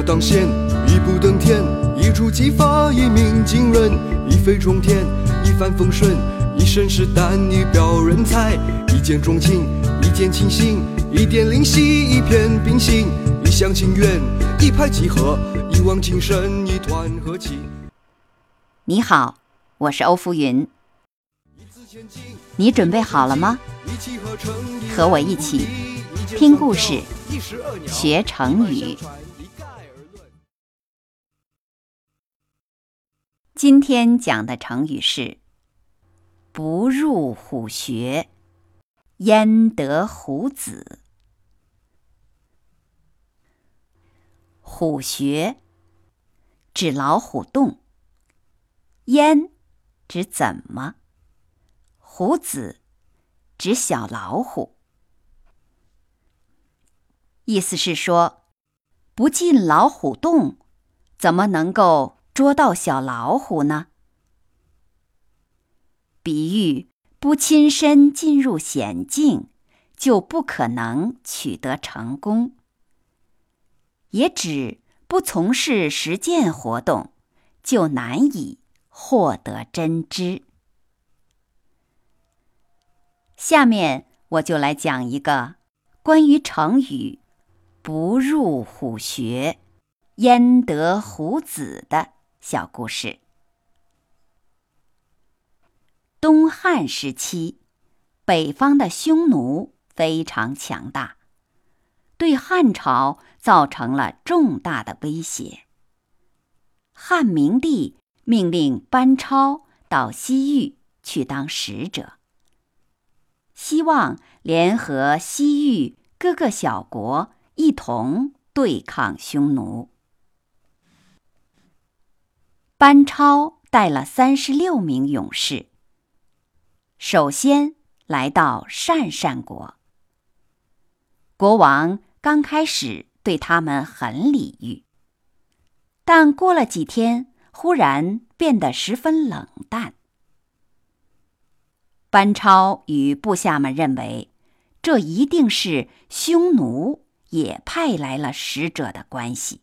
马当先，一步登天，一触即发，一鸣惊人，一飞冲天，一帆风顺，一身是胆，一表人才，一见钟情，一见倾心，一点灵犀，一片冰心，一厢情愿，一拍即合，一往情深，一团和气。你好，我是欧福云，你准备好了吗？和我一起听故事，学成语。今天讲的成语是“不入虎穴，焉得虎子”。虎穴指老虎洞。焉指怎么？虎子指小老虎。意思是说，不进老虎洞，怎么能够捉到小老虎呢？比喻不亲身进入险境，就不可能取得成功；也指不从事实践活动，就难以。获得真知。下面我就来讲一个关于成语“不入虎穴，焉得虎子”的小故事。东汉时期，北方的匈奴非常强大，对汉朝造成了重大的威胁。汉明帝。命令班超到西域去当使者，希望联合西域各个小国一同对抗匈奴。班超带了三十六名勇士，首先来到鄯善国。国王刚开始对他们很礼遇，但过了几天。忽然变得十分冷淡。班超与部下们认为，这一定是匈奴也派来了使者的关系。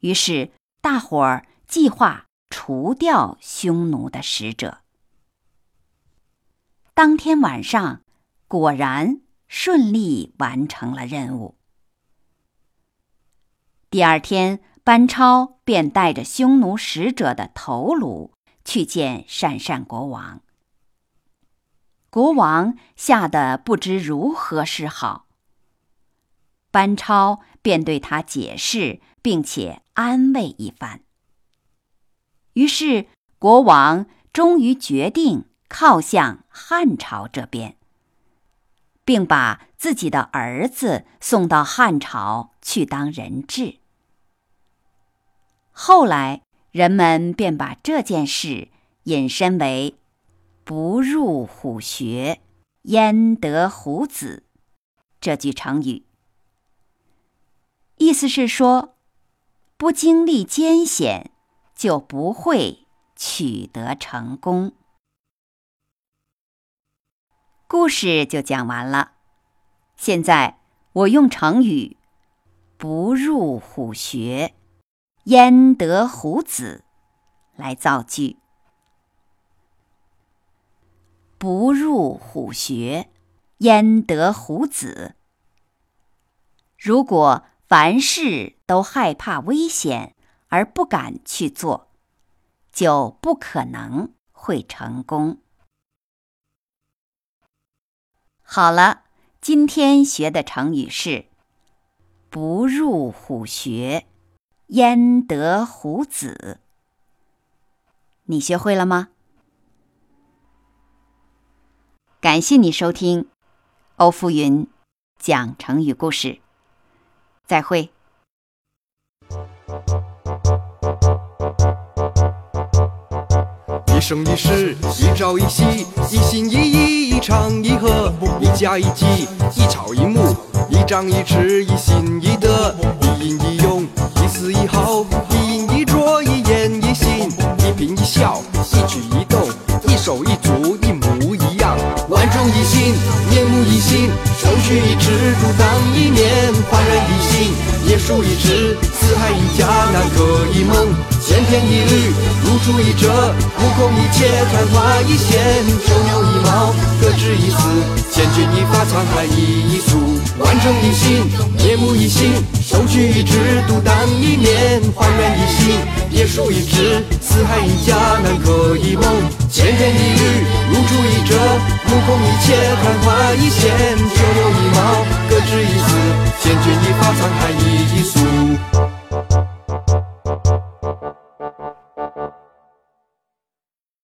于是，大伙儿计划除掉匈奴的使者。当天晚上，果然顺利完成了任务。第二天。班超便带着匈奴使者的头颅去见鄯善国王。国王吓得不知如何是好。班超便对他解释，并且安慰一番。于是国王终于决定靠向汉朝这边，并把自己的儿子送到汉朝去当人质。后来，人们便把这件事引申为“不入虎穴，焉得虎子”这句成语。意思是说，不经历艰险，就不会取得成功。故事就讲完了。现在我用成语“不入虎穴”。焉得虎子？来造句。不入虎穴，焉得虎子？如果凡事都害怕危险而不敢去做，就不可能会成功。好了，今天学的成语是“不入虎穴”。焉得虎子？你学会了吗？感谢你收听欧福云讲成语故事。再会。一生一世，一朝一夕，一心一意，一唱一和，一家一计，一草一木，一张一弛，一心一德，一阴一用。一丝一毫，一饮一啄，一言一行，一颦一笑，一举一动，一手一足，一模一样，万众一。心，面目一新，手取一枝，独当一面，焕然一新。也树一枝，四海一家，南柯一梦，千篇一律，如出一辙，目空一切，昙花一现，九牛一毛，各执一词，千钧一发，沧海一粟，完整一心，面目一新，手取一枝，独当一面，焕然一新。野树一枝，四海一家，南柯一梦，千篇一律，如出一辙，目空一切，昙花一现，